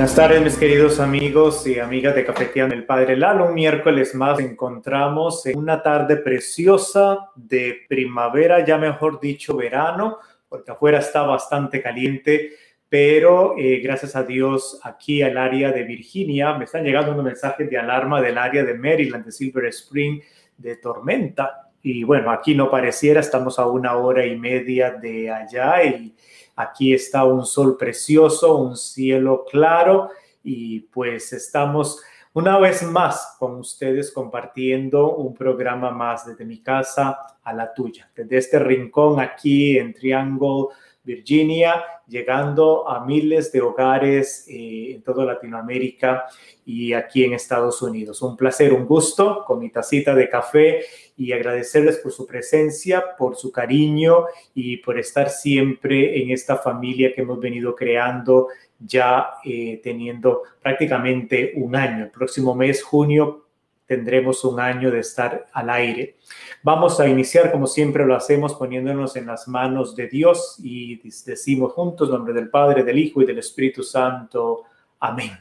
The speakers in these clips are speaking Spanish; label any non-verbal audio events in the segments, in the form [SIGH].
Buenas tardes, mis queridos amigos y amigas de Cafeteando el Padre Lalo. Un miércoles más encontramos en una tarde preciosa de primavera, ya mejor dicho verano, porque afuera está bastante caliente, pero eh, gracias a Dios aquí al área de Virginia me están llegando unos mensajes de alarma del área de Maryland, de Silver Spring, de tormenta. Y bueno, aquí no pareciera, estamos a una hora y media de allá y Aquí está un sol precioso, un cielo claro y pues estamos una vez más con ustedes compartiendo un programa más desde mi casa a la tuya, desde este rincón aquí en Triangle, Virginia, llegando a miles de hogares eh, en toda Latinoamérica y aquí en Estados Unidos. Un placer, un gusto con mi tacita de café y agradecerles por su presencia, por su cariño y por estar siempre en esta familia que hemos venido creando ya eh, teniendo prácticamente un año. El próximo mes, junio, tendremos un año de estar al aire. Vamos a iniciar como siempre lo hacemos poniéndonos en las manos de Dios y decimos juntos, en nombre del Padre, del Hijo y del Espíritu Santo. Amén.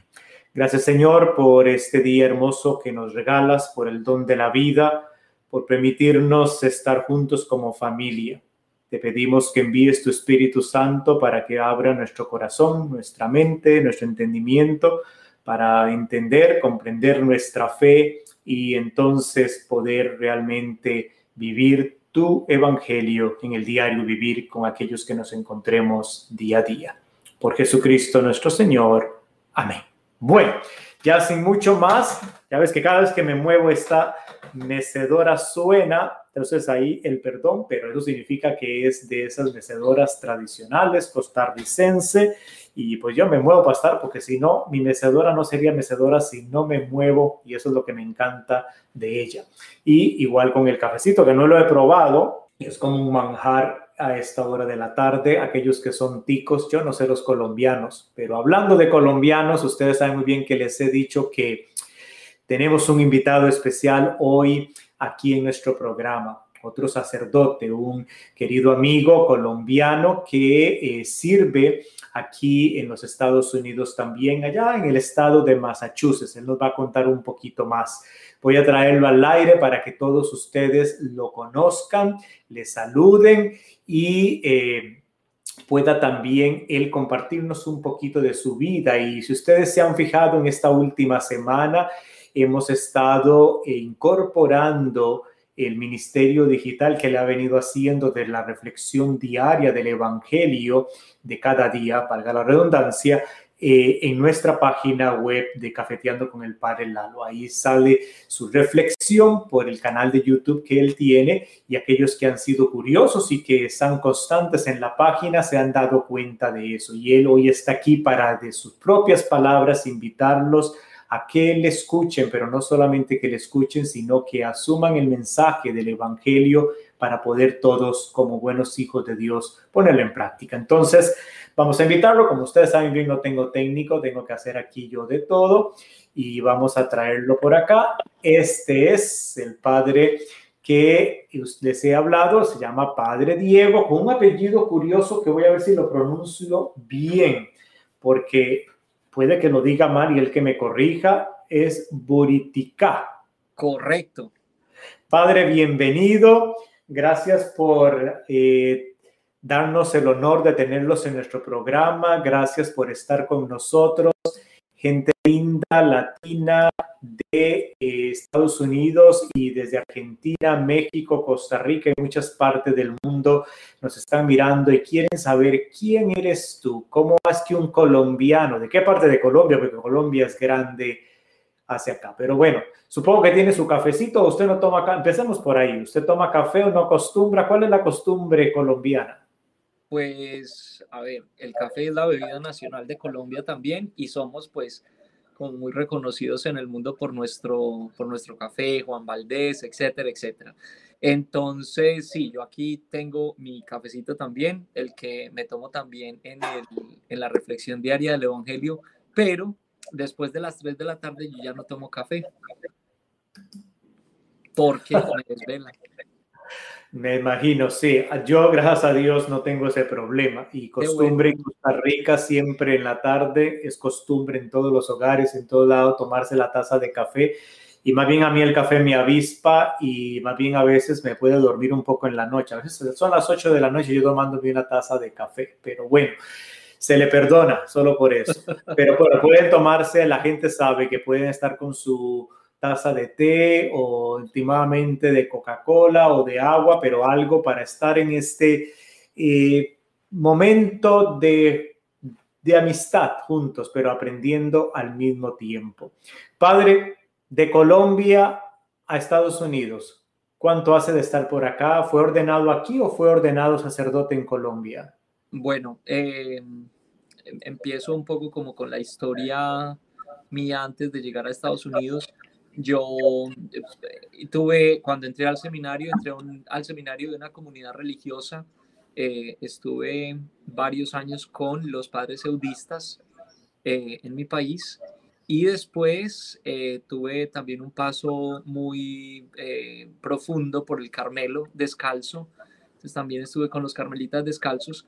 Gracias Señor por este día hermoso que nos regalas, por el don de la vida, por permitirnos estar juntos como familia. Te pedimos que envíes tu Espíritu Santo para que abra nuestro corazón, nuestra mente, nuestro entendimiento, para entender, comprender nuestra fe y entonces poder realmente vivir tu evangelio en el diario vivir con aquellos que nos encontremos día a día. Por Jesucristo nuestro Señor. Amén. Bueno, ya sin mucho más, ya ves que cada vez que me muevo esta mecedora suena, entonces ahí el perdón, pero eso significa que es de esas mecedoras tradicionales costarricense y pues yo me muevo para estar porque si no, mi mecedora no sería mecedora si no me muevo y eso es lo que me encanta de ella. Y igual con el cafecito que no lo he probado, es como un manjar a esta hora de la tarde, aquellos que son ticos, yo no sé los colombianos, pero hablando de colombianos, ustedes saben muy bien que les he dicho que tenemos un invitado especial hoy aquí en nuestro programa, otro sacerdote, un querido amigo colombiano que eh, sirve aquí en los Estados Unidos también, allá en el estado de Massachusetts. Él nos va a contar un poquito más. Voy a traerlo al aire para que todos ustedes lo conozcan, le saluden y eh, pueda también él compartirnos un poquito de su vida. Y si ustedes se han fijado en esta última semana, hemos estado incorporando el ministerio digital que le ha venido haciendo de la reflexión diaria del Evangelio de cada día, valga la redundancia, eh, en nuestra página web de Cafeteando con el Padre Lalo. Ahí sale su reflexión por el canal de YouTube que él tiene y aquellos que han sido curiosos y que están constantes en la página se han dado cuenta de eso. Y él hoy está aquí para de sus propias palabras invitarlos a que le escuchen, pero no solamente que le escuchen, sino que asuman el mensaje del Evangelio para poder todos, como buenos hijos de Dios, ponerlo en práctica. Entonces, vamos a invitarlo. Como ustedes saben bien, no tengo técnico, tengo que hacer aquí yo de todo y vamos a traerlo por acá. Este es el padre que les he hablado, se llama Padre Diego, con un apellido curioso que voy a ver si lo pronuncio bien, porque puede que lo diga mal y el que me corrija es Buritica. Correcto. Padre, bienvenido. Gracias por eh, darnos el honor de tenerlos en nuestro programa. Gracias por estar con nosotros. Gente linda, latina de eh, Estados Unidos y desde Argentina, México, Costa Rica y muchas partes del mundo nos están mirando y quieren saber quién eres tú, cómo es que un colombiano, de qué parte de Colombia, porque Colombia es grande hacia acá. Pero bueno, supongo que tiene su cafecito, usted no toma, empecemos por ahí, usted toma café o no acostumbra, ¿cuál es la costumbre colombiana? Pues, a ver, el café es la bebida nacional de Colombia también y somos pues como muy reconocidos en el mundo por nuestro, por nuestro café, Juan Valdés, etcétera, etcétera. Entonces, sí, yo aquí tengo mi cafecito también, el que me tomo también en, el, en la reflexión diaria del Evangelio, pero después de las 3 de la tarde yo ya no tomo café porque me. Me imagino, sí. Yo, gracias a Dios, no tengo ese problema. Y costumbre en Costa Rica siempre en la tarde, es costumbre en todos los hogares, en todo lado, tomarse la taza de café. Y más bien a mí el café me avispa y más bien a veces me puede dormir un poco en la noche. A veces son las 8 de la noche y yo tomándome una taza de café. Pero bueno, se le perdona solo por eso. [LAUGHS] Pero bueno, pueden tomarse, la gente sabe que pueden estar con su taza de té o últimamente de Coca-Cola o de agua, pero algo para estar en este eh, momento de, de amistad juntos, pero aprendiendo al mismo tiempo. Padre, de Colombia a Estados Unidos, ¿cuánto hace de estar por acá? ¿Fue ordenado aquí o fue ordenado sacerdote en Colombia? Bueno, eh, empiezo un poco como con la historia mía antes de llegar a Estados Unidos. Yo eh, tuve, cuando entré al seminario, entré al seminario de una comunidad religiosa. Eh, estuve varios años con los padres eudistas eh, en mi país y después tuve también un paso muy profundo por el Carmelo descalzo. Entonces también estuve con los carmelitas descalzos.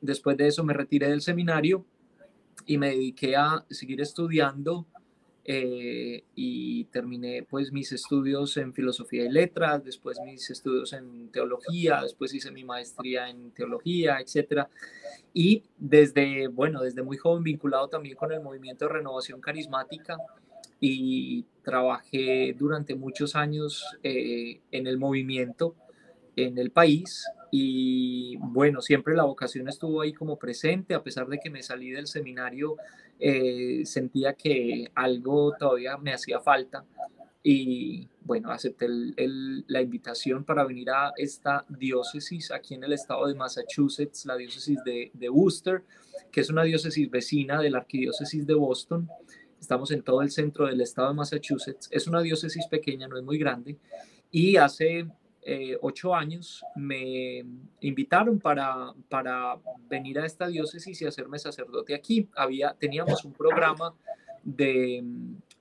Después de eso me retiré del seminario y me dediqué a seguir estudiando eh, y terminé pues mis estudios en filosofía y letras, después mis estudios en teología, después hice mi maestría en teología, etcétera. Y desde, bueno, desde muy joven vinculado también con el movimiento de renovación carismática y trabajé durante muchos años eh, en el movimiento en el país y bueno, siempre la vocación estuvo ahí como presente, a pesar de que me salí del seminario, eh, sentía que algo todavía me hacía falta y bueno, acepté la invitación para venir a esta diócesis aquí en el estado de Massachusetts, la diócesis de, de Worcester, que es una diócesis vecina de la arquidiócesis de Boston. Estamos en todo el centro del estado de Massachusetts. Es una diócesis pequeña, no es muy grande. Y hace eh, ocho años me invitaron para, para venir a esta diócesis y hacerme sacerdote aquí. Había, teníamos un programa de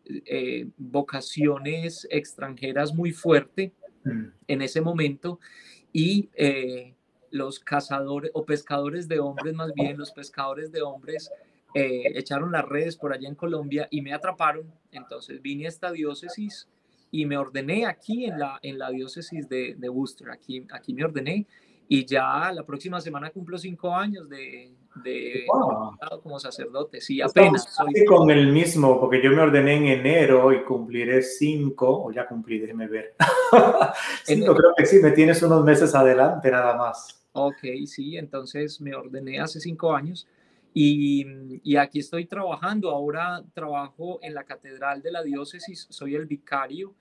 eh, vocaciones extranjeras muy fuerte mm. en ese momento y eh, los cazadores o pescadores de hombres, más bien los pescadores de hombres, echaron las redes por allá en Colombia y me atraparon. Entonces vine a esta diócesis y me ordené aquí en la, en la diócesis de, de Worcester, aquí, aquí me ordené y ya la próxima semana cumplo cinco años de, de como sacerdote, sí, apenas. Soy... con el mismo, porque yo me ordené en enero y cumpliré cinco, o ya cumplí, déjeme ver. [LAUGHS] cinco, creo que sí, me tienes unos meses adelante nada más. Ok, sí, entonces me ordené hace cinco años y, aquí estoy trabajando. Ahora trabajo en la catedral de la diócesis, soy el vicario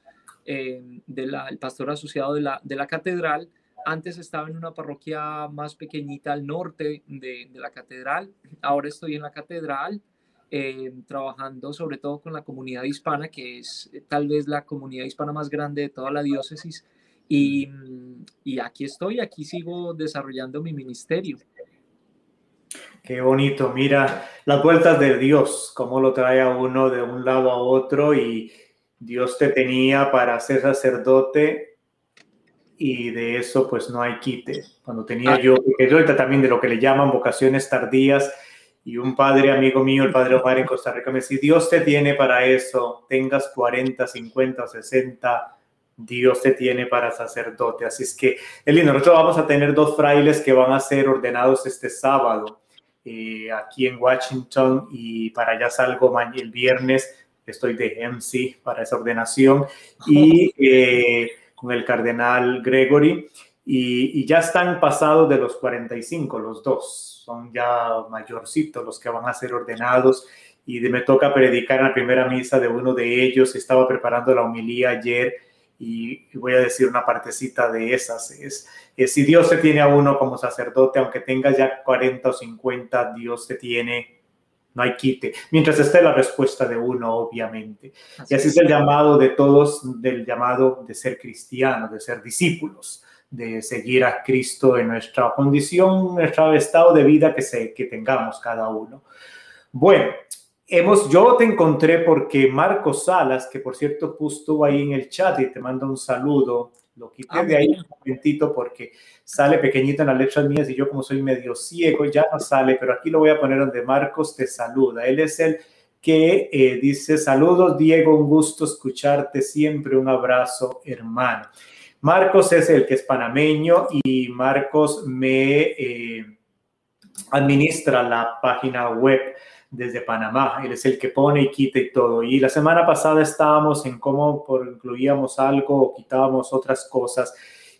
eh, del pastor asociado de la, catedral. Antes estaba en una parroquia más pequeñita al norte de, la catedral. Ahora estoy en la catedral. Eh, trabajando sobre todo con la comunidad hispana, que es eh, tal vez la comunidad hispana más grande de toda la diócesis. Y aquí estoy, aquí sigo desarrollando mi ministerio. Qué bonito, mira las vueltas de Dios, cómo lo trae a uno de un lado a otro y Dios te tenía para ser sacerdote y de eso pues no hay quite. Cuando tenía ah. yo, porque yo también de lo que le llaman vocaciones tardías y un padre amigo mío, el padre Omar en Costa Rica, me decía, Dios te tiene para eso, tengas 40, 50 o 60, Dios te tiene para sacerdote. Así es que, Eli, nosotros vamos a tener dos frailes que van a ser ordenados este sábado. Eh, aquí en Washington y para allá salgo el viernes, estoy de MC para esa ordenación y [LAUGHS] eh, con el cardenal Gregory y, ya están pasados de los 45 los dos, son ya mayorcitos los que van a ser ordenados y me toca predicar en la primera misa de uno de ellos, estaba preparando la homilía ayer y voy a decir una partecita de esas. Es, si Dios te tiene a uno como sacerdote, aunque tengas ya 40 o 50, Dios te tiene, no hay quite. Mientras esté la respuesta de uno, obviamente. y así es el llamado de todos, del llamado de ser cristianos, de ser discípulos, de seguir a Cristo en nuestra condición, nuestro estado de vida que, se, que tengamos cada uno. Bueno, Hemos, yo te encontré porque Marco Salas, que por cierto estuvo ahí en el chat y te manda un saludo, Lo quité de ahí un momentito porque sale pequeñito en las letras mías y yo como soy medio ciego ya no sale, pero aquí lo voy a poner donde Marcos te saluda. Él es el que eh, dice, saludos Diego, un gusto escucharte siempre, un abrazo hermano. Marcos es el que es panameño y Marcos me eh, administra la página web desde Panamá. Él es el que pone y quita y todo. Y la semana pasada estábamos en cómo incluíamos algo o quitábamos otras cosas.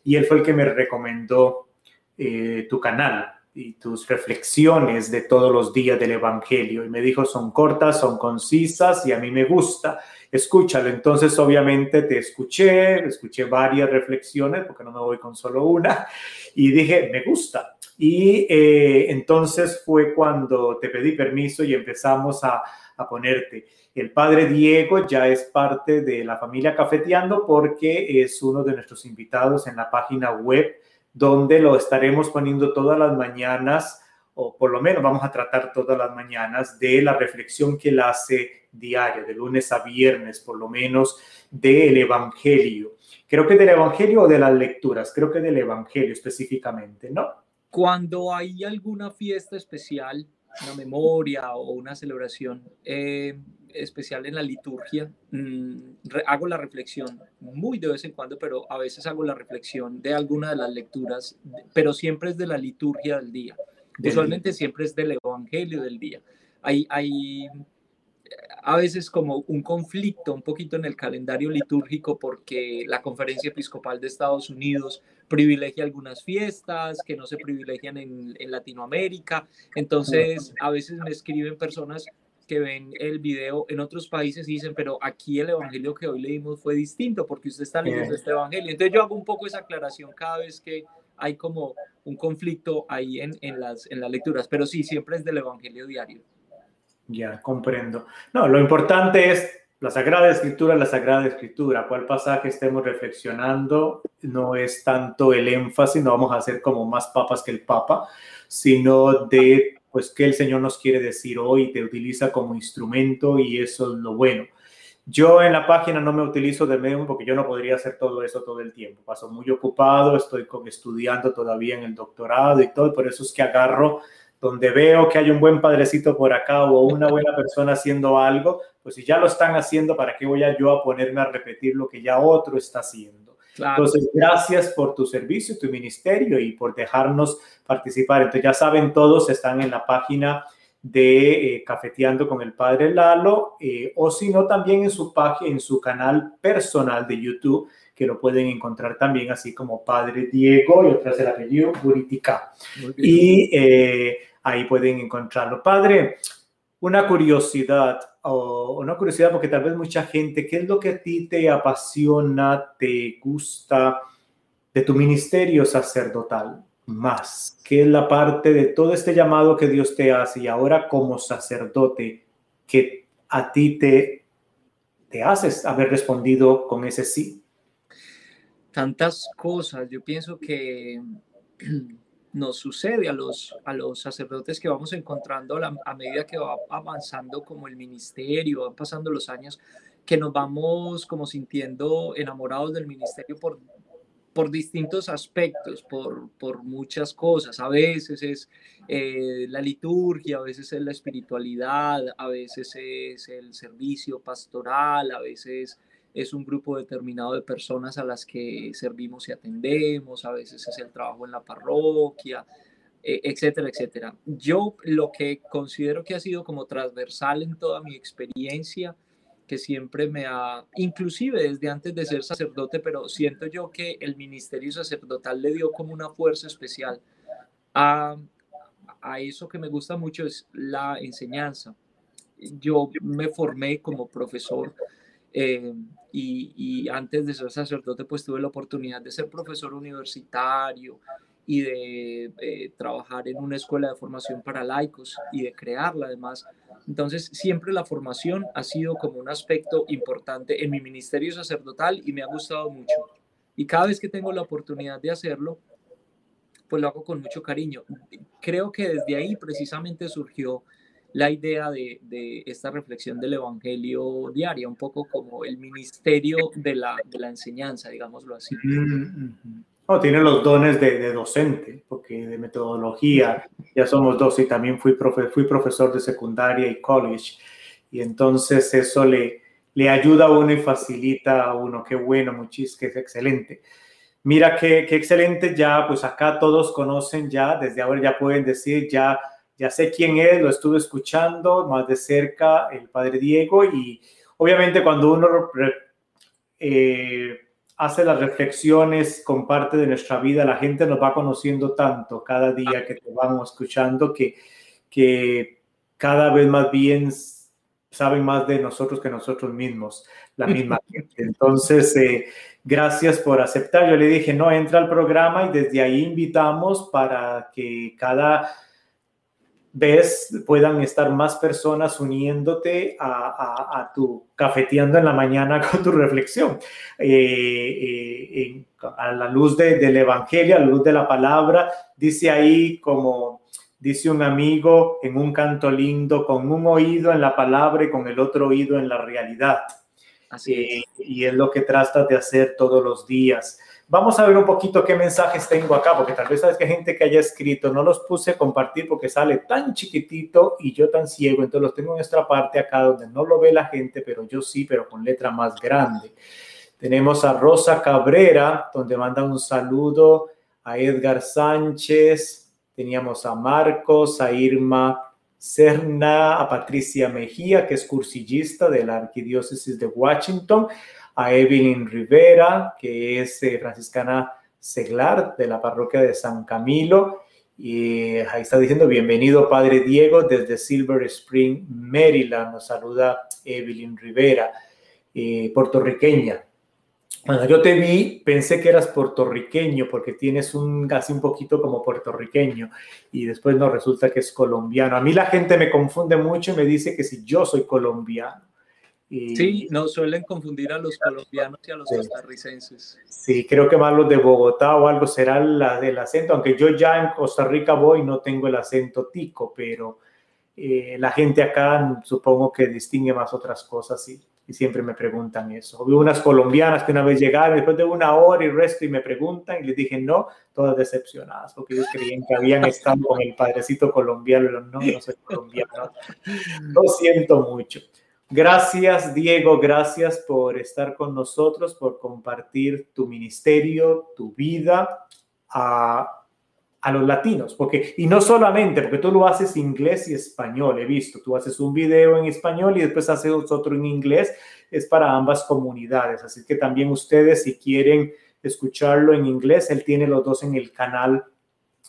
Y él fue el que me recomendó eh, tu canal y tus reflexiones de todos los días del Evangelio. Y me dijo, son cortas, son concisas y a mí me gusta. Escúchalo. Entonces, obviamente, te escuché, escuché varias reflexiones, porque no me voy con solo una, y dije, me gusta. Y eh, entonces fue cuando te pedí permiso y empezamos a, a ponerte. El padre Diego ya es parte de la familia Cafeteando porque es uno de nuestros invitados en la página web donde lo estaremos poniendo todas las mañanas, o por lo menos vamos a tratar todas las mañanas de la reflexión que él hace diaria, de lunes a viernes, por lo menos del Evangelio. Creo que del Evangelio o de las lecturas, creo que del Evangelio específicamente, ¿no? Cuando hay alguna fiesta especial, una memoria o una celebración eh, especial en la liturgia, mm, hago la reflexión muy de vez en cuando, pero a veces hago la reflexión de alguna de las lecturas, pero siempre es de la liturgia del día. Usualmente siempre es del Evangelio del día. Hay, hay a veces como un conflicto un poquito en el calendario litúrgico porque la Conferencia Episcopal de Estados Unidos privilegia algunas fiestas que no se privilegian en, Latinoamérica. Entonces, a veces me escriben personas que ven el video en otros países y dicen, pero aquí el evangelio que hoy leímos fue distinto porque usted está leyendo este evangelio. Entonces yo hago un poco esa aclaración cada vez que hay como un conflicto ahí en, en, las, en las lecturas, pero sí, siempre es del evangelio diario. Ya, comprendo. No, lo importante es la Sagrada Escritura, la Sagrada Escritura. ¿Cuál pasaje estemos reflexionando? No es tanto el énfasis, no vamos a hacer como más papas que el Papa, sino de pues qué el Señor nos quiere decir hoy, te utiliza como instrumento y eso es lo bueno. Yo en la página no me utilizo de Medium porque yo no podría hacer todo eso todo el tiempo. Paso muy ocupado, estoy estudiando todavía en el doctorado y todo, por eso es que agarro donde veo que hay un buen padrecito por acá o una buena persona haciendo algo, pues si ya lo están haciendo, ¿para qué voy a yo a ponerme a repetir lo que ya otro está haciendo? Entonces, gracias por tu servicio, tu ministerio y por dejarnos participar. Entonces, ya saben todos, están en la página de eh, Cafeteando con el Padre Lalo, eh, o si no, también en su página, en su canal personal de YouTube, que lo pueden encontrar también así como Padre Diego y otra es el apellido Buritica. Y eh, ahí pueden encontrarlo. Padre, una curiosidad, o una curiosidad porque tal vez mucha gente, ¿qué es lo que a ti te apasiona, te gusta de tu ministerio sacerdotal más? ¿Qué es la parte de todo este llamado que Dios te hace y ahora como sacerdote que a ti te, te haces haber respondido con ese sí? tantas cosas. Yo pienso que [CLEARS THROAT] nos sucede a los, a los sacerdotes que vamos encontrando a, medida que va avanzando como el ministerio, van pasando los años, que nos vamos como sintiendo enamorados del ministerio por, por distintos aspectos, por, por muchas cosas. A veces es eh, la liturgia, a veces es la espiritualidad, a veces es el servicio pastoral, a veces es un grupo determinado de personas a las que servimos y atendemos, a veces es el trabajo en la parroquia, e, etcétera, etcétera. Yo lo que considero que ha sido como transversal en toda mi experiencia, que siempre me ha, inclusive desde antes de ser sacerdote, pero siento yo que el ministerio sacerdotal le dio como una fuerza especial a, a eso que me gusta mucho, es la enseñanza. Yo me formé como profesor eh, y, antes de ser sacerdote, pues tuve la oportunidad de ser profesor universitario y de eh, trabajar en una escuela de formación para laicos y de crearla además. Entonces, siempre la formación ha sido como un aspecto importante en mi ministerio sacerdotal y me ha gustado mucho. Y cada vez que tengo la oportunidad de hacerlo, pues lo hago con mucho cariño. Creo que desde ahí precisamente surgió la idea de, de, esta reflexión del Evangelio diaria, un poco como el ministerio de la, de la enseñanza, digámoslo así. Oh, tiene los dones de, de, docente, porque de metodología, ya somos dos y también fui, profe, fui profesor de secundaria y college, y entonces eso le, le ayuda a uno y facilita a uno. Qué bueno, muchísimo, que es excelente. Mira qué, qué excelente, ya pues acá todos conocen ya, desde ahora ya pueden decir, ya ya sé quién es, lo estuve escuchando más de cerca, el padre Diego, y obviamente cuando uno eh, hace las reflexiones, comparte de nuestra vida, la gente nos va conociendo tanto cada día que te vamos escuchando que, que cada vez más bien saben más de nosotros que nosotros mismos, la misma [LAUGHS] gente. Entonces, eh, gracias por aceptar. Yo le dije, no, entra al programa y desde ahí invitamos para que cada ves puedan estar más personas uniéndote a, tu cafeteando en la mañana [LAUGHS] con tu reflexión. Eh, eh, a la luz del Evangelio, a la luz de la palabra, dice ahí como dice un amigo en un canto lindo, con un oído en la palabra y con el otro oído en la realidad. Así eh, y es lo que tratas de hacer todos los días. Vamos a ver un poquito qué mensajes tengo acá, porque tal vez sabes que gente que haya escrito, no los puse a compartir porque sale tan chiquitito y yo tan ciego, entonces los tengo en esta parte acá donde no lo ve la gente, pero yo sí, pero con letra más grande. Tenemos a Rosa Cabrera, donde manda un saludo a Edgar Sánchez, teníamos a Marcos, a Irma Serna, a Patricia Mejía, que es cursillista de la Arquidiócesis de Washington, a Evelyn Rivera, que es eh, franciscana seglar de la parroquia de San Camilo. Y ahí está diciendo, bienvenido Padre Diego desde Silver Spring, Maryland. Nos saluda Evelyn Rivera, eh, puertorriqueña. Cuando yo te vi, pensé que eras puertorriqueño porque tienes un casi un poquito como puertorriqueño y después nos resulta que es colombiano. A mí la gente me confunde mucho y me dice que si yo soy colombiano sí, no suelen confundir a los colombianos y a los costarricenses. Sí, creo que más los de Bogotá o algo será la del acento, aunque yo ya en Costa Rica voy, no tengo el acento tico, pero eh, la gente acá supongo que distingue más otras cosas y, y siempre me preguntan eso. Hubo unas colombianas que una vez llegaron después de una hora y resto y me preguntan y les dije no, todas decepcionadas porque ellos creían que habían estado con el padrecito colombiano, no, no soy colombiano. Lo siento mucho. Gracias, Diego, gracias por estar con nosotros, por compartir tu ministerio, tu vida a, a, los latinos, porque, y no solamente, porque tú lo haces inglés y español, he visto, tú haces un video en español y después haces otro en inglés, es para ambas comunidades, así que también ustedes si quieren escucharlo en inglés, él tiene los dos en el canal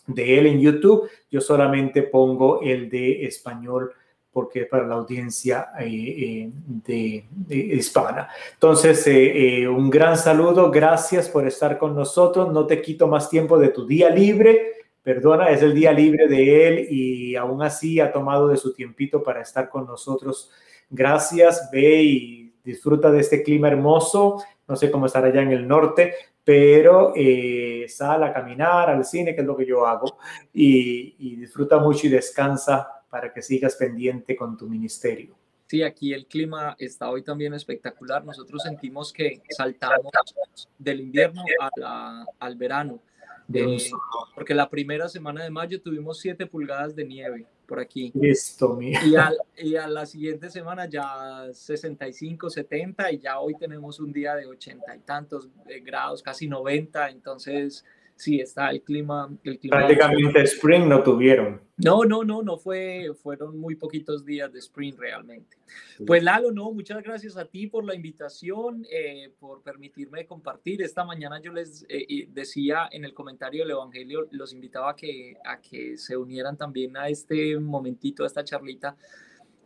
de él en YouTube, yo solamente pongo el de español porque para la audiencia eh, eh, de, hispana. Entonces, eh, un gran saludo, gracias por estar con nosotros, no te quito más tiempo de tu día libre, perdona, es el día libre de él y aún así ha tomado de su tiempito para estar con nosotros. Gracias, ve y disfruta de este clima hermoso, no sé cómo estar allá en el norte, pero sal a caminar, al cine, que es lo que yo hago, y, y disfruta mucho y descansa para que sigas pendiente con tu ministerio. Sí, aquí el clima está hoy también espectacular. Nosotros sentimos que saltamos del invierno al verano, porque la primera semana de mayo tuvimos 7 pulgadas de nieve por aquí. Listo, mía. Y, y, a la siguiente semana ya 65, 70 y ya hoy tenemos un día de 80 y tantos grados, casi 90. Entonces, sí está el clima. El clima Prácticamente spring no tuvieron. No, no, no, no fue, fueron muy poquitos días de spring realmente. Pues Lalo, no, muchas gracias a ti por la invitación, eh, por permitirme compartir. Esta mañana yo les eh, decía en el comentario del Evangelio, los invitaba a que, a que se unieran también a este momentito, a esta charlita.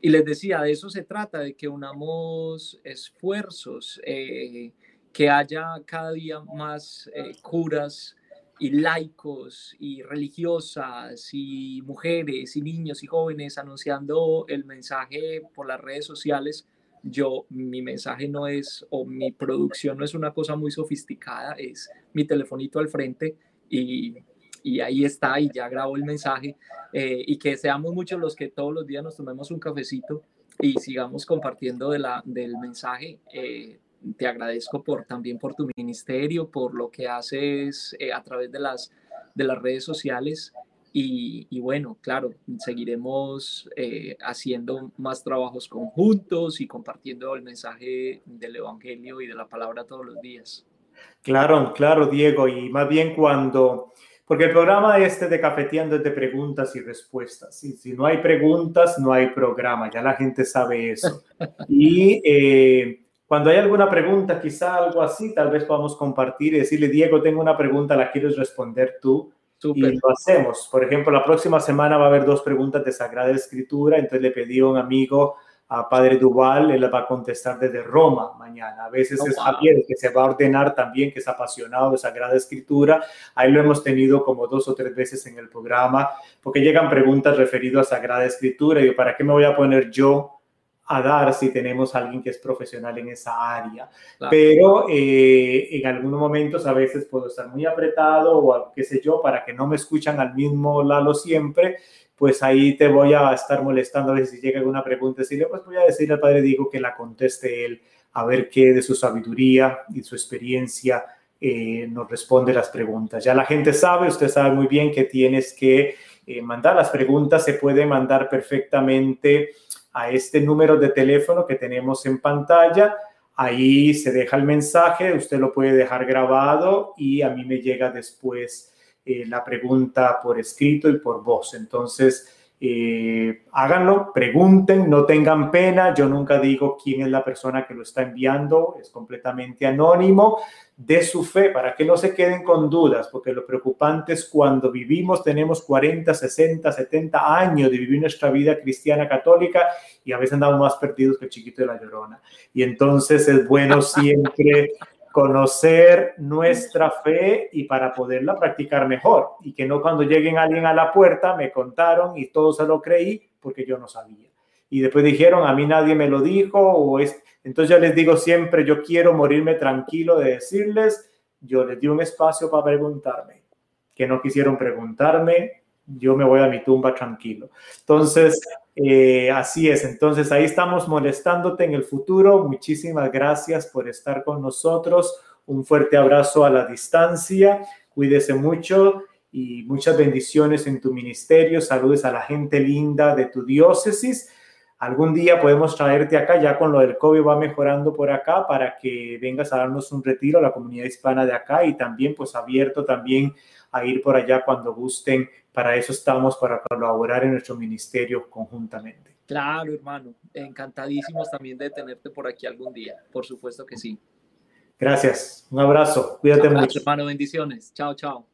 Y les decía, de eso se trata, de que unamos esfuerzos, eh, que haya cada día más curas, y laicos y religiosas y mujeres y niños y jóvenes anunciando el mensaje por las redes sociales, yo, mi mensaje no es, o mi producción no es una cosa muy sofisticada, es mi telefonito al frente y, y ahí está, y ya grabó el mensaje, eh, y que seamos muchos los que todos los días nos tomemos un cafecito y sigamos compartiendo de la, del mensaje. Eh, te agradezco por, también por tu ministerio, por lo que haces a través de las, de las redes sociales. Y, bueno, claro, seguiremos eh, haciendo más trabajos conjuntos y compartiendo el mensaje del Evangelio y de la palabra todos los días. Claro, claro, Diego. Y más bien cuando, porque el programa este de Cafeteando es de preguntas y respuestas. Y si no hay preguntas, no hay programa. Ya la gente sabe eso. [LAUGHS] y eh, cuando hay alguna pregunta, quizá algo así, tal vez podamos compartir y decirle, Diego, tengo una pregunta, la quieres responder tú y lo hacemos. Por ejemplo, la próxima semana va a haber dos preguntas de Sagrada Escritura, entonces le pedí a un amigo, a Padre Duval, él va a contestar desde Roma mañana. A veces oh, es Javier que se va a ordenar también, que es apasionado de Sagrada Escritura. Ahí lo hemos tenido como dos o tres veces en el programa, porque llegan preguntas referidas a Sagrada Escritura y ¿para qué me voy a poner yo a dar si tenemos a alguien que es profesional en esa área. Pero eh, en algunos momentos a veces puedo estar muy apretado o qué sé yo, para que no me escuchan al mismo Lalo siempre, pues ahí te voy a estar molestando a veces si llega alguna pregunta, decirle, pues voy a decirle al Padre Diego que la conteste él, a ver qué de su sabiduría y su experiencia eh, nos responde las preguntas. Ya la gente sabe, usted sabe muy bien que tienes que eh, mandar las preguntas, se puede mandar perfectamente a este número de teléfono que tenemos en pantalla. Ahí se deja el mensaje, usted lo puede dejar grabado y a mí me llega después eh, la pregunta por escrito y por voz. Entonces, eh, háganlo, pregunten, no tengan pena. Yo nunca digo quién es la persona que lo está enviando, es completamente anónimo de su fe, para que no se queden con dudas, porque lo preocupante es cuando vivimos, tenemos 40, 60, 70 años de vivir nuestra vida cristiana católica y a veces andamos más perdidos que el chiquito de la llorona. Y entonces es bueno siempre conocer nuestra fe y para poderla practicar mejor. Y que no cuando lleguen alguien a la puerta me contaron y todo se lo creí porque yo no sabía. Y después dijeron, a mí nadie me lo dijo, o es... entonces yo les digo siempre, yo quiero morirme tranquilo de decirles, yo les di un espacio para preguntarme, que no quisieron preguntarme, yo me voy a mi tumba tranquilo. Entonces, eh, así es, entonces ahí estamos molestándote en el futuro. Muchísimas gracias por estar con nosotros. Un fuerte abrazo a la distancia. Cuídese mucho y muchas bendiciones en tu ministerio. Saludes a la gente linda de tu diócesis. Algún día podemos traerte acá, ya con lo del COVID va mejorando por acá, para que vengas a darnos un retiro a la comunidad hispana de acá y también pues abierto también a ir por allá cuando gusten para eso estamos, para colaborar en nuestro ministerio conjuntamente. Claro, hermano. Encantadísimos también de tenerte por aquí algún día. Por supuesto que sí. Gracias. Un abrazo. Cuídate mucho. Hermano, bendiciones. Chao, chao.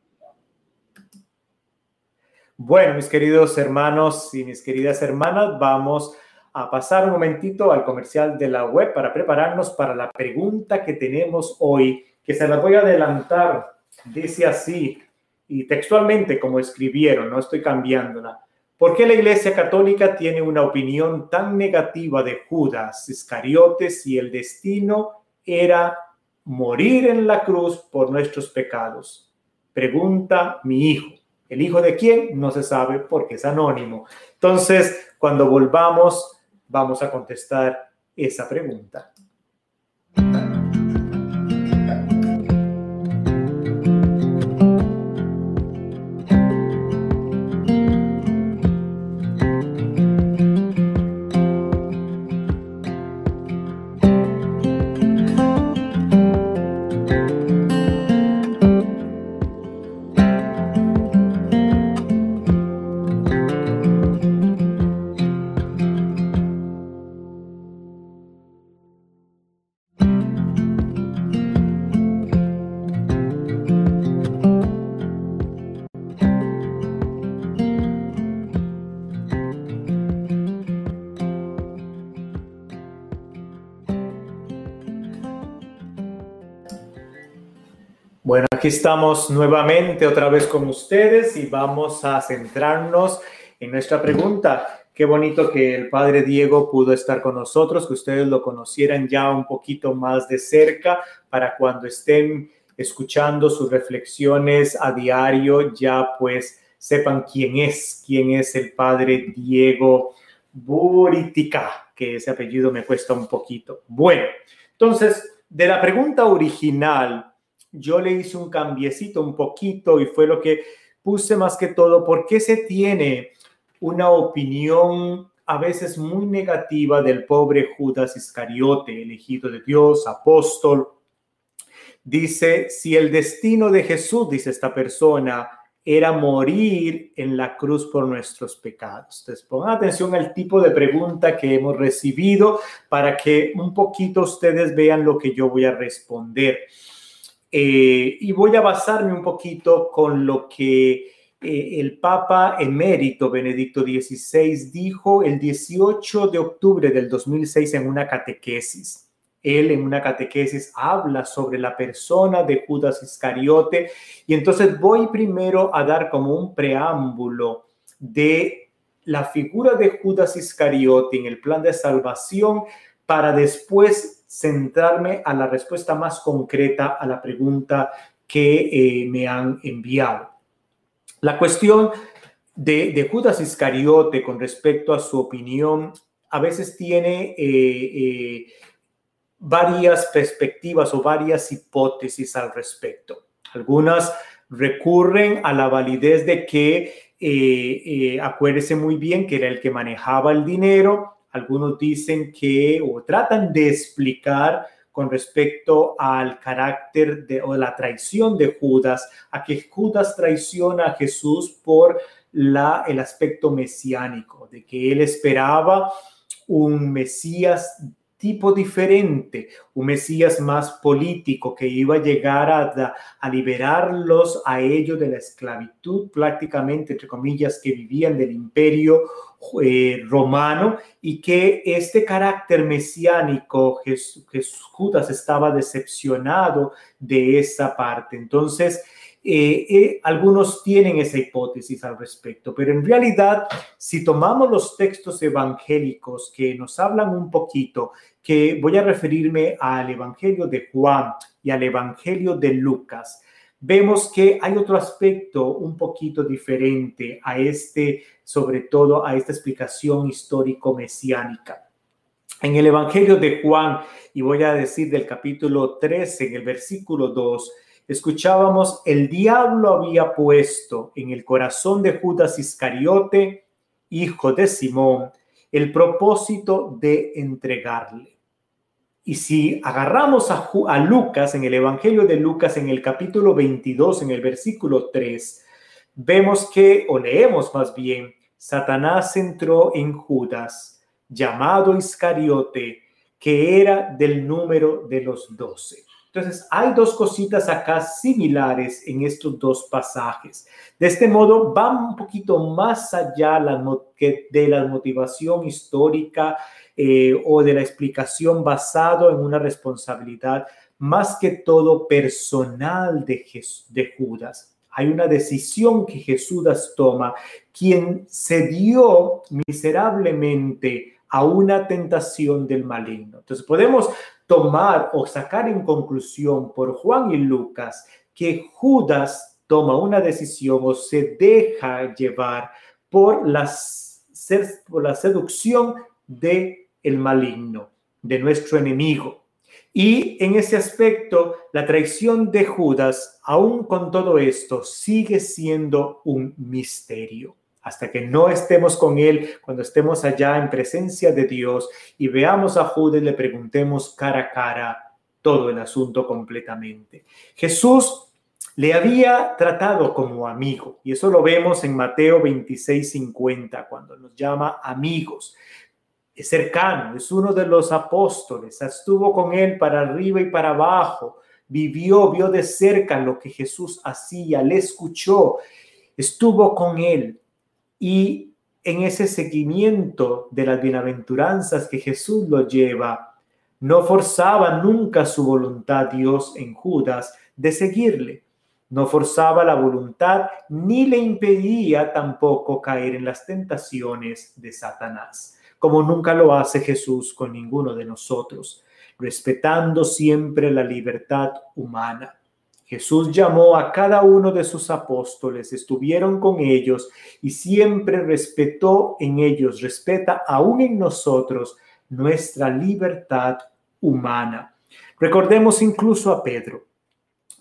Bueno, mis queridos hermanos y mis queridas hermanas, vamos a pasar un momentito al comercial de la web para prepararnos para la pregunta que tenemos hoy, que se la voy a adelantar. Dice así, y textualmente como escribieron, no estoy cambiándola. ¿Por qué la Iglesia Católica tiene una opinión tan negativa de Judas Iscariotes si el destino era morir en la cruz por nuestros pecados? Pregunta mi hijo. ¿El hijo de quién? No se sabe porque es anónimo. Entonces, cuando volvamos, vamos a contestar esa pregunta. Aquí estamos nuevamente otra vez con ustedes y vamos a centrarnos en nuestra pregunta. Qué bonito que el padre Diego pudo estar con nosotros, que ustedes lo conocieran ya un poquito más de cerca para cuando estén escuchando sus reflexiones a diario, ya pues sepan quién es, quién es el padre Diego Buritica, que ese apellido me cuesta un poquito. Bueno, entonces, de la pregunta original, yo le hice un cambiecito un poquito y fue lo que puse más que todo, ¿por qué se tiene una opinión a veces muy negativa del pobre Judas Iscariote, elegido de Dios, apóstol? Dice, si el destino de Jesús, dice esta persona, era morir en la cruz por nuestros pecados. Entonces, pongan atención al tipo de pregunta que hemos recibido para que un poquito ustedes vean lo que yo voy a responder. Eh, y voy a basarme un poquito con lo que eh, el Papa emérito Benedicto XVI dijo el 18 de octubre del 2006 en una catequesis. Él en una catequesis habla sobre la persona de Judas Iscariote y entonces voy primero a dar como un preámbulo de la figura de Judas Iscariote en el plan de salvación para después centrarme a la respuesta más concreta a la pregunta que eh, me han enviado. La cuestión de, Judas Iscariote con respecto a su opinión a veces tiene eh, eh, varias perspectivas o varias hipótesis al respecto. Algunas recurren a la validez de que, acuérdese muy bien que era el que manejaba el dinero, algunos dicen que o tratan de explicar con respecto al carácter de, o la traición de Judas, a que Judas traiciona a Jesús por la, el aspecto mesiánico, de que él esperaba un Mesías tipo diferente, un Mesías más político que iba a llegar a, liberarlos a ellos de la esclavitud prácticamente, entre comillas, que vivían del imperio eh, romano y que este carácter mesiánico, Jesús, Judas estaba decepcionado de esa parte. Entonces, eh, eh, algunos tienen esa hipótesis al respecto, pero en realidad, si tomamos los textos evangélicos que nos hablan un poquito, que voy a referirme al Evangelio de Juan y al Evangelio de Lucas, vemos que hay otro aspecto un poquito diferente a este, sobre todo a esta explicación histórico-mesiánica. En el Evangelio de Juan, y voy a decir del capítulo 13, en el versículo 2, escuchábamos, el diablo había puesto en el corazón de Judas Iscariote, hijo de Simón, el propósito de entregarle. Y si agarramos a, Lucas en el Evangelio de Lucas en el capítulo 22, en el versículo 3, vemos que, o leemos más bien, Satanás entró en Judas, llamado Iscariote, que era del número de los doce. Entonces, hay dos cositas acá similares en estos dos pasajes. De este modo, va un poquito más allá de la motivación histórica eh, o de la explicación basado en una responsabilidad más que todo personal de, de Judas. Hay una decisión que Jesús toma, quien se dio miserablemente a una tentación del maligno. Entonces podemos tomar o sacar en conclusión por Juan y Lucas que Judas toma una decisión o se deja llevar por la, seducción de el maligno, de nuestro enemigo. Y en ese aspecto, la traición de Judas, aún con todo esto, sigue siendo un misterio hasta que no estemos con Él, cuando estemos allá en presencia de Dios y veamos a Judas le preguntemos cara a cara todo el asunto completamente. Jesús le había tratado como amigo y eso lo vemos en Mateo 26, 50, cuando nos llama amigos. Es cercano, es uno de los apóstoles, estuvo con él para arriba y para abajo, vivió, vio de cerca lo que Jesús hacía, le escuchó, estuvo con él, y en ese seguimiento de las bienaventuranzas que Jesús lo lleva, no forzaba nunca su voluntad Dios en Judas de seguirle. No forzaba la voluntad ni le impedía tampoco caer en las tentaciones de Satanás, como nunca lo hace Jesús con ninguno de nosotros, respetando siempre la libertad humana. Jesús llamó a cada uno de sus apóstoles, estuvieron con ellos y siempre respetó en ellos, respeta aún en nosotros nuestra libertad humana. Recordemos incluso a Pedro.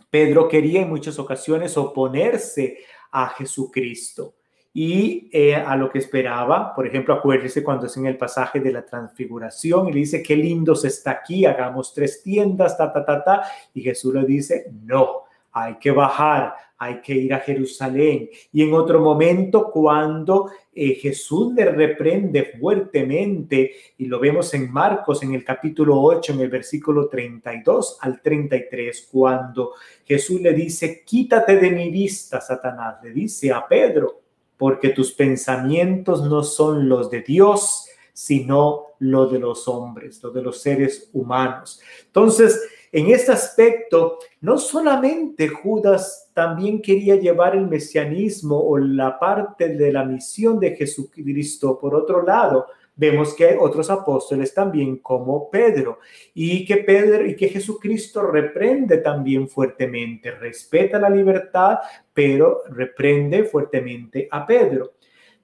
Pedro quería en muchas ocasiones oponerse a Jesucristo y eh, a lo que esperaba. Por ejemplo, acuérdese cuando es en el pasaje de la transfiguración y le dice, qué lindo se está aquí, hagamos tres tiendas, ta, ta, ta, ta. Y Jesús le dice, no, hay que bajar, hay que ir a Jerusalén. Y en otro momento, cuando eh, Jesús le reprende fuertemente, y lo vemos en Marcos en el capítulo 8, en el versículo 32 al 33, cuando Jesús le dice, quítate de mi vista, Satanás, le dice a Pedro, porque tus pensamientos no son los de Dios, sino los de los hombres, los de los seres humanos. Entonces, en este aspecto, no solamente Judas también quería llevar el mesianismo o la parte de la misión de Jesucristo, por otro lado, vemos que hay otros apóstoles también como Pedro y que Pedro y que Jesucristo reprende también fuertemente, respeta la libertad, pero reprende fuertemente a Pedro.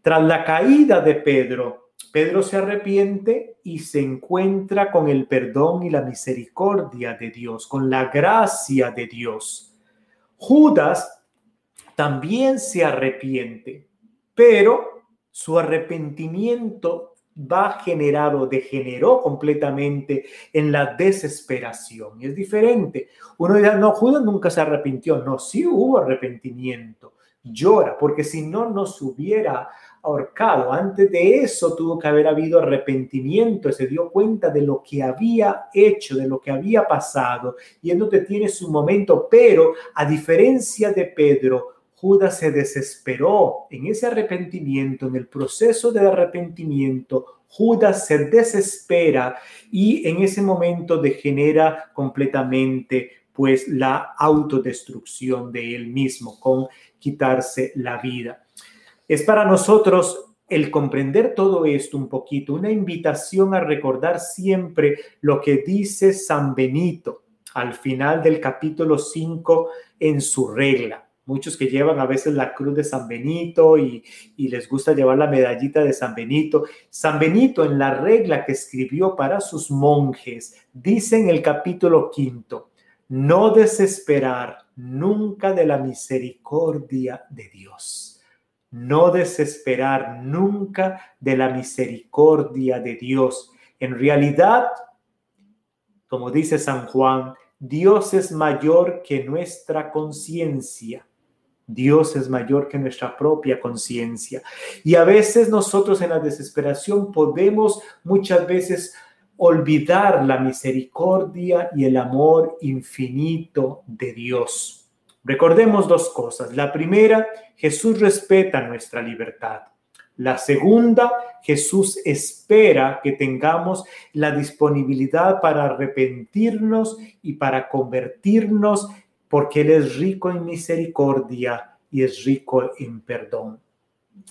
Tras la caída de Pedro, Pedro se arrepiente y se encuentra con el perdón y la misericordia de Dios, con la gracia de Dios. Judas también se arrepiente, pero su arrepentimiento va generado, degeneró completamente en la desesperación. Y es diferente. Uno dirá, no, Judas nunca se arrepintió. No, sí hubo arrepentimiento. Llora, porque si no, no se hubiera ahorcado. Antes de eso tuvo que haber habido arrepentimiento, se dio cuenta de lo que había hecho, de lo que había pasado, y él tiene su momento, pero a diferencia de Pedro, Judas se desesperó en ese arrepentimiento, en el proceso de arrepentimiento, Judas se desespera y en ese momento degenera completamente pues la autodestrucción de él mismo con quitarse la vida. Es para nosotros el comprender todo esto un poquito, una invitación a recordar siempre lo que dice San Benito al final del capítulo 5 en su regla. Muchos que llevan a veces la cruz de San Benito y, les gusta llevar la medallita de San Benito. San Benito en la regla que escribió para sus monjes dice en el capítulo quinto, no desesperar nunca de la misericordia de Dios no desesperar nunca de la misericordia de Dios. En realidad, como dice San Juan, Dios es mayor que nuestra conciencia. Dios es mayor que nuestra propia conciencia. Y a veces nosotros en la desesperación podemos muchas veces olvidar la misericordia y el amor infinito de Dios. Recordemos dos cosas. La primera, Jesús respeta nuestra libertad. La segunda, Jesús espera que tengamos la disponibilidad para arrepentirnos y para convertirnos porque Él es rico en misericordia y es rico en perdón.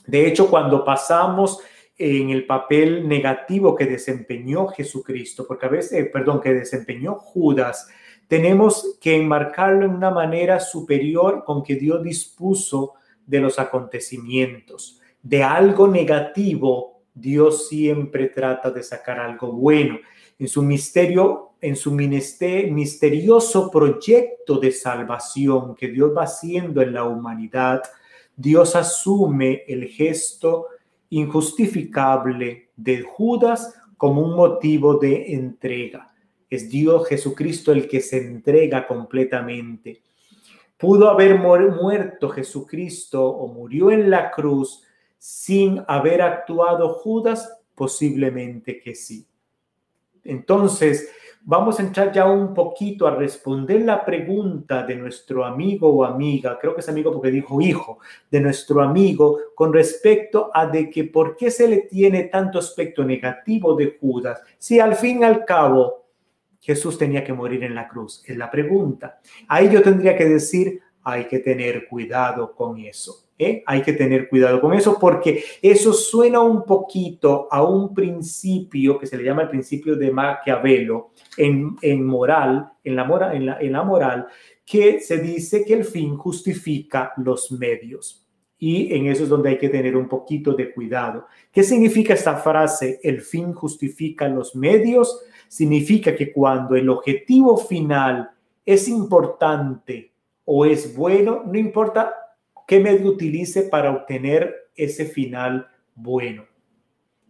De hecho, cuando pasamos en el papel negativo que desempeñó Jesucristo, porque a veces, perdón, que desempeñó Judas, tenemos que enmarcarlo en una manera superior con que Dios dispuso de los acontecimientos. De algo negativo, Dios siempre trata de sacar algo bueno. En su misterio, en su misterioso proyecto de salvación que Dios va haciendo en la humanidad, Dios asume el gesto injustificable de Judas como un motivo de entrega. Es Dios Jesucristo el que se entrega completamente. ¿Pudo haber muerto Jesucristo o murió en la cruz sin haber actuado Judas? Posiblemente que sí. Entonces, vamos a entrar ya un poquito a responder la pregunta de nuestro amigo o amiga, creo que es amigo porque dijo hijo, de nuestro amigo con respecto a de que por qué se le tiene tanto aspecto negativo de Judas, si al fin y al cabo Jesús tenía que morir en la cruz? Es la pregunta. Ahí yo tendría que decir, hay que tener cuidado con eso. ¿Eh? Hay que tener cuidado con eso porque eso suena un poquito a un principio que se le llama el principio de Maquiavelo en, en moral, en la, moral, en, la, en la moral, que se dice que el fin justifica los medios. Y en eso es donde hay que tener un poquito de cuidado. ¿Qué significa esta frase? El fin justifica los medios. Significa que cuando el objetivo final es importante o es bueno, no importa qué medio utilice para obtener ese final bueno.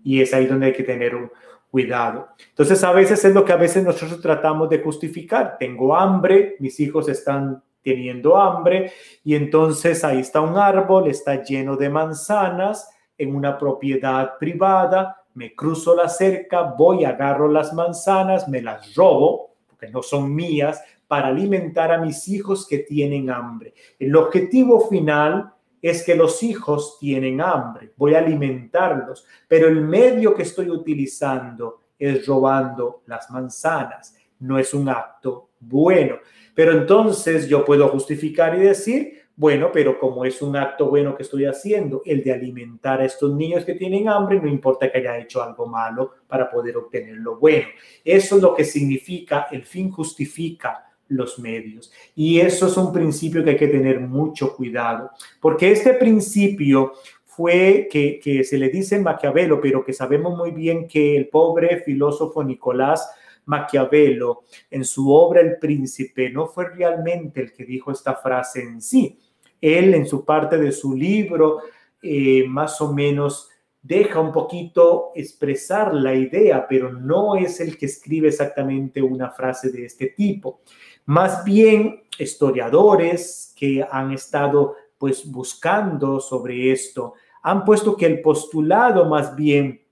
Y es ahí donde hay que tener un cuidado. Entonces, a veces es lo que a veces nosotros tratamos de justificar. Tengo hambre, mis hijos están teniendo hambre y entonces ahí está un árbol, está lleno de manzanas en una propiedad privada, me cruzo la cerca, voy, agarro las manzanas, me las robo, porque no son mías, para alimentar a mis hijos que tienen hambre. El objetivo final es que los hijos tienen hambre, voy a alimentarlos, pero el medio que estoy utilizando es robando las manzanas, no es un acto bueno. Pero entonces yo puedo justificar y decir, bueno, pero como es un acto bueno que estoy haciendo, el de alimentar a estos niños que tienen hambre, no importa que haya hecho algo malo para poder obtener lo bueno. Eso es lo que significa, el fin justifica los medios. Y eso es un principio que hay que tener mucho cuidado, porque este principio fue que, que se le dice Maquiavelo, pero que sabemos muy bien que el pobre filósofo Nicolás Maquiavelo en su obra El Príncipe no fue realmente el que dijo esta frase en sí. Él en su parte de su libro eh, más o menos deja un poquito expresar la idea, pero no es el que escribe exactamente una frase de este tipo. Más bien historiadores que han estado pues buscando sobre esto han puesto que el postulado más bien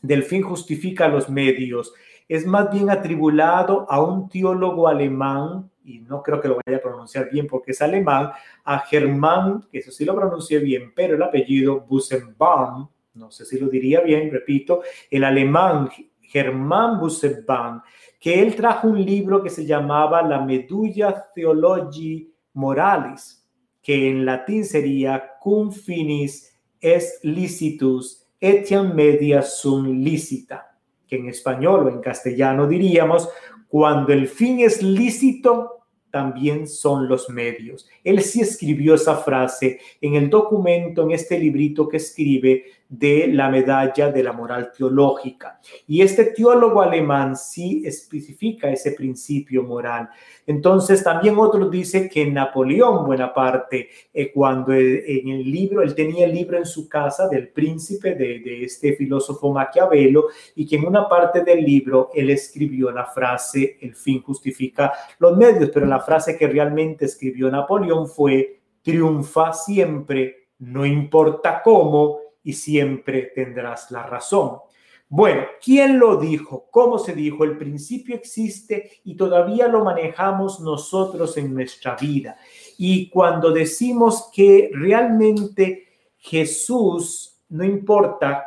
del fin justifica los medios es más bien atribulado a un teólogo alemán, y no creo que lo vaya a pronunciar bien porque es alemán, a Germán, que eso sí lo pronuncié bien, pero el apellido Busenbaum, no sé si lo diría bien, repito, el alemán Germán Busenbaum, que él trajo un libro que se llamaba La Medulla Theologi Moralis, que en latín sería Cum finis est licitus etiam media sum licita que en español o en castellano diríamos, cuando el fin es lícito, también son los medios. Él sí escribió esa frase en el documento, en este librito que escribe de la medalla de la moral teológica. Y este teólogo alemán sí especifica ese principio moral. Entonces, también otro dice que Napoleón, buena parte, eh, cuando en el libro, él tenía el libro en su casa del príncipe de, de este filósofo Maquiavelo, y que en una parte del libro él escribió la frase, el fin justifica los medios, pero la frase que realmente escribió Napoleón fue, triunfa siempre, no importa cómo, y siempre tendrás la razón. Bueno, ¿quién lo dijo? ¿Cómo se dijo? El principio existe y todavía lo manejamos nosotros en nuestra vida. Y cuando decimos que realmente Jesús, no importa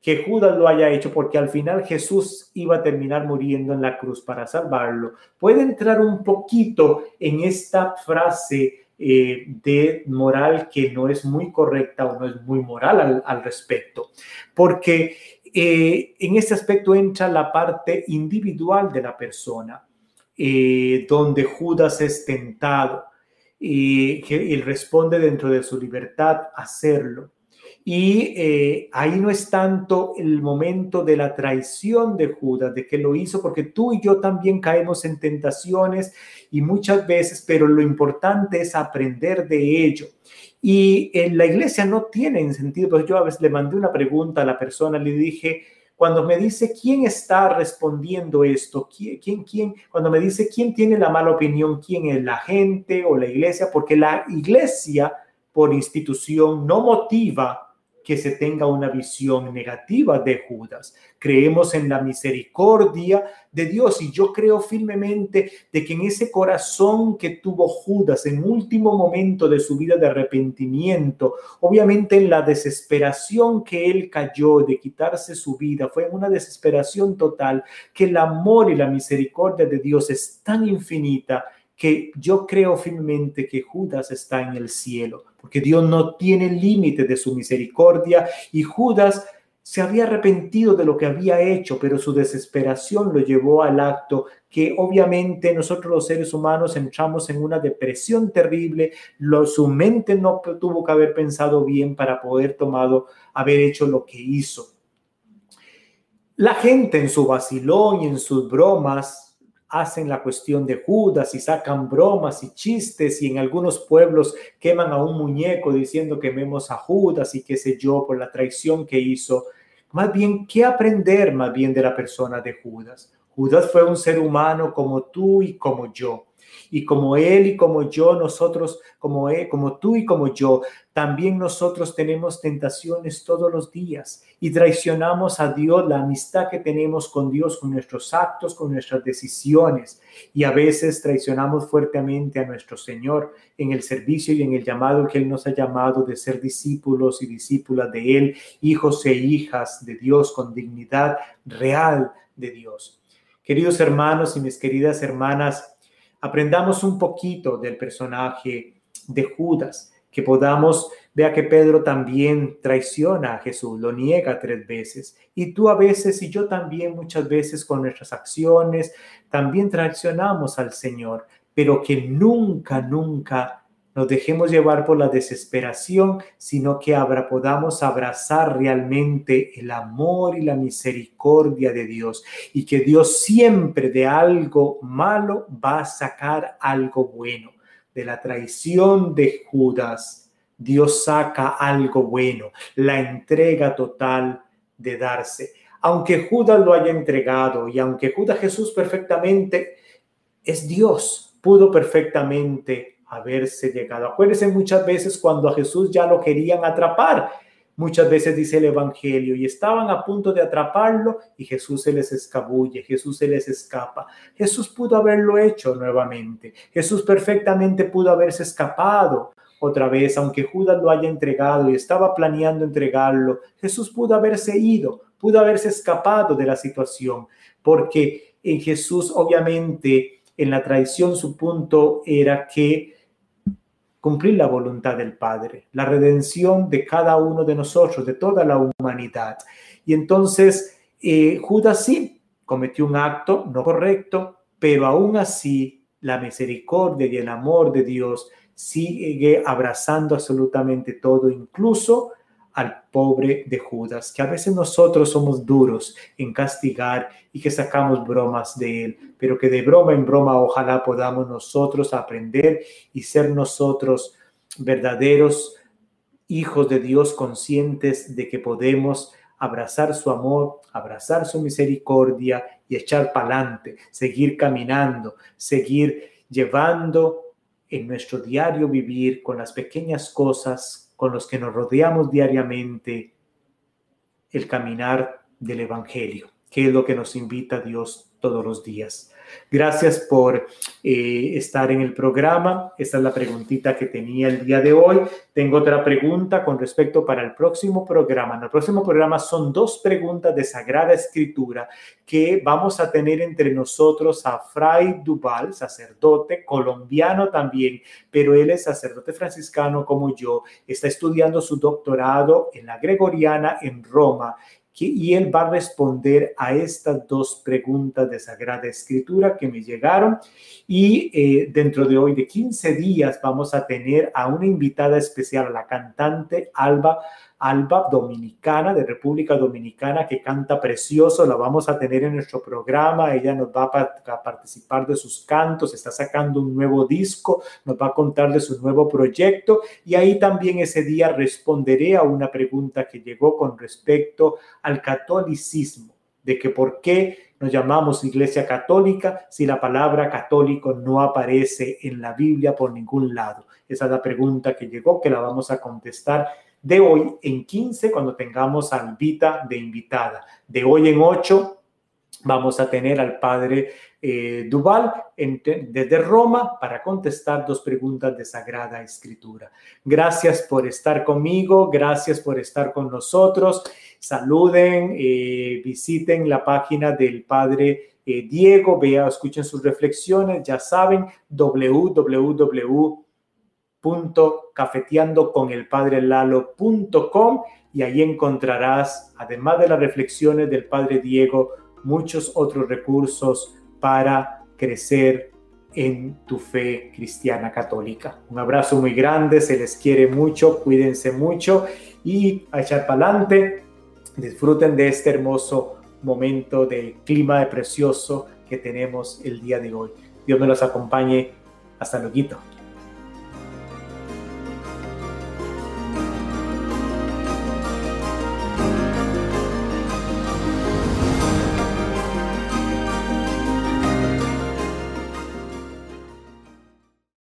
que Judas lo haya hecho, porque al final Jesús iba a terminar muriendo en la cruz para salvarlo, puede entrar un poquito en esta frase eh, de moral que no es muy correcta o no es muy moral al, respecto, porque eh, en este aspecto entra la parte individual de la persona, eh, donde Judas es tentado y él responde dentro de su libertad hacerlo. Y eh, ahí no es tanto el momento de la traición de Judas, de que lo hizo, porque tú y yo también caemos en tentaciones y muchas veces, pero lo importante es aprender de ello. Y en la iglesia no tiene sentido, pues yo a veces le mandé una pregunta a la persona, le dije, cuando me dice quién está respondiendo esto, quién, quién, quién, cuando me dice quién tiene la mala opinión, quién es la gente o la iglesia, porque la iglesia por institución no motiva que se tenga una visión negativa de Judas. Creemos en la misericordia de Dios y yo creo firmemente de que en ese corazón que tuvo Judas en último momento de su vida de arrepentimiento, obviamente en la desesperación que él cayó de quitarse su vida, fue una desesperación total que el amor y la misericordia de Dios es tan infinita que yo creo firmemente que Judas está en el cielo, porque Dios no tiene límite de su misericordia y Judas se había arrepentido de lo que había hecho, pero su desesperación lo llevó al acto que obviamente nosotros los seres humanos entramos en una depresión terrible, lo, su mente no tuvo que haber pensado bien para poder tomado, haber hecho lo que hizo. La gente en su vacilón y en sus bromas hacen la cuestión de Judas y sacan bromas y chistes y en algunos pueblos queman a un muñeco diciendo quememos a Judas y qué sé yo por la traición que hizo. Más bien, ¿qué aprender más bien de la persona de Judas? Judas fue un ser humano como tú y como yo. Y como él y como yo, nosotros, como él, como tú y como yo, también nosotros tenemos tentaciones todos los días y traicionamos a Dios, la amistad que tenemos con Dios, con nuestros actos, con nuestras decisiones. Y a veces traicionamos fuertemente a nuestro Señor en el servicio y en el llamado que Él nos ha llamado de ser discípulos y discípulas de Él, hijos e hijas de Dios con dignidad real de Dios. Queridos hermanos y mis queridas hermanas, aprendamos un poquito del personaje de Judas, que podamos, vea que Pedro también traiciona a Jesús, lo niega tres veces, y tú a veces y yo también muchas veces con nuestras acciones también traicionamos al Señor, pero que nunca, nunca nos dejemos llevar por la desesperación, sino que abra, podamos abrazar realmente el amor y la misericordia de Dios y que Dios siempre de algo malo va a sacar algo bueno. De la traición de Judas, Dios saca algo bueno, la entrega total de darse. Aunque Judas lo haya entregado y aunque Judas Jesús perfectamente es Dios, pudo perfectamente haberse llegado. Acuérdense muchas veces cuando a Jesús ya lo querían atrapar. Muchas veces dice el Evangelio y estaban a punto de atraparlo y Jesús se les escabulle, Jesús se les escapa. Jesús pudo haberlo hecho nuevamente. Jesús perfectamente pudo haberse escapado otra vez, aunque Judas lo haya entregado y estaba planeando entregarlo. Jesús pudo haberse ido, pudo haberse escapado de la situación, porque en Jesús obviamente en la tradición su punto era que cumplir la voluntad del Padre, la redención de cada uno de nosotros, de toda la humanidad. Y entonces eh, Judas sí cometió un acto no correcto, pero aún así la misericordia y el amor de Dios sigue abrazando absolutamente todo, incluso al pobre de Judas, que a veces nosotros somos duros en castigar y que sacamos bromas de él, pero que de broma en broma ojalá podamos nosotros aprender y ser nosotros verdaderos hijos de Dios conscientes de que podemos abrazar su amor, abrazar su misericordia y echar para adelante, seguir caminando, seguir llevando en nuestro diario vivir con las pequeñas cosas con los que nos rodeamos diariamente el caminar del Evangelio, que es lo que nos invita Dios todos los días. Gracias por eh, estar en el programa. Esta es la preguntita que tenía el día de hoy. Tengo otra pregunta con respecto para el próximo programa. En el próximo programa son dos preguntas de Sagrada Escritura que vamos a tener entre nosotros a Fray Duval, sacerdote colombiano también, pero él es sacerdote franciscano como yo. Está estudiando su doctorado en la Gregoriana en Roma y él va a responder a estas dos preguntas de Sagrada Escritura que me llegaron. Y eh, dentro de hoy, de 15 días, vamos a tener a una invitada especial, la cantante Alba Alba Dominicana, de República Dominicana, que canta precioso. La vamos a tener en nuestro programa. Ella nos va a, participar de sus cantos, está sacando un nuevo disco, nos va a contar de su nuevo proyecto. Y ahí también ese día responderé a una pregunta que llegó con respecto al catolicismo, de que por qué nos llamamos Iglesia Católica si la palabra católico no aparece en la Biblia por ningún lado. Esa es la pregunta que llegó, que la vamos a contestar de hoy en 15 cuando tengamos a Vita de invitada. De hoy en 8 vamos a tener al padre eh, Duval desde Roma para contestar dos preguntas de Sagrada Escritura. Gracias por estar conmigo, gracias por estar con nosotros. Saluden, eh, visiten la página del padre eh, Diego, vean, escuchen sus reflexiones, ya saben, www www.cafeteandoconelpadrelalo.com y ahí encontrarás, además de las reflexiones del Padre Diego, muchos otros recursos para crecer en tu fe cristiana católica. Un abrazo muy grande, se les quiere mucho, cuídense mucho y a echar para adelante. Disfruten de este hermoso momento de clima de precioso que tenemos el día de hoy. Dios me los acompañe. Hasta luego.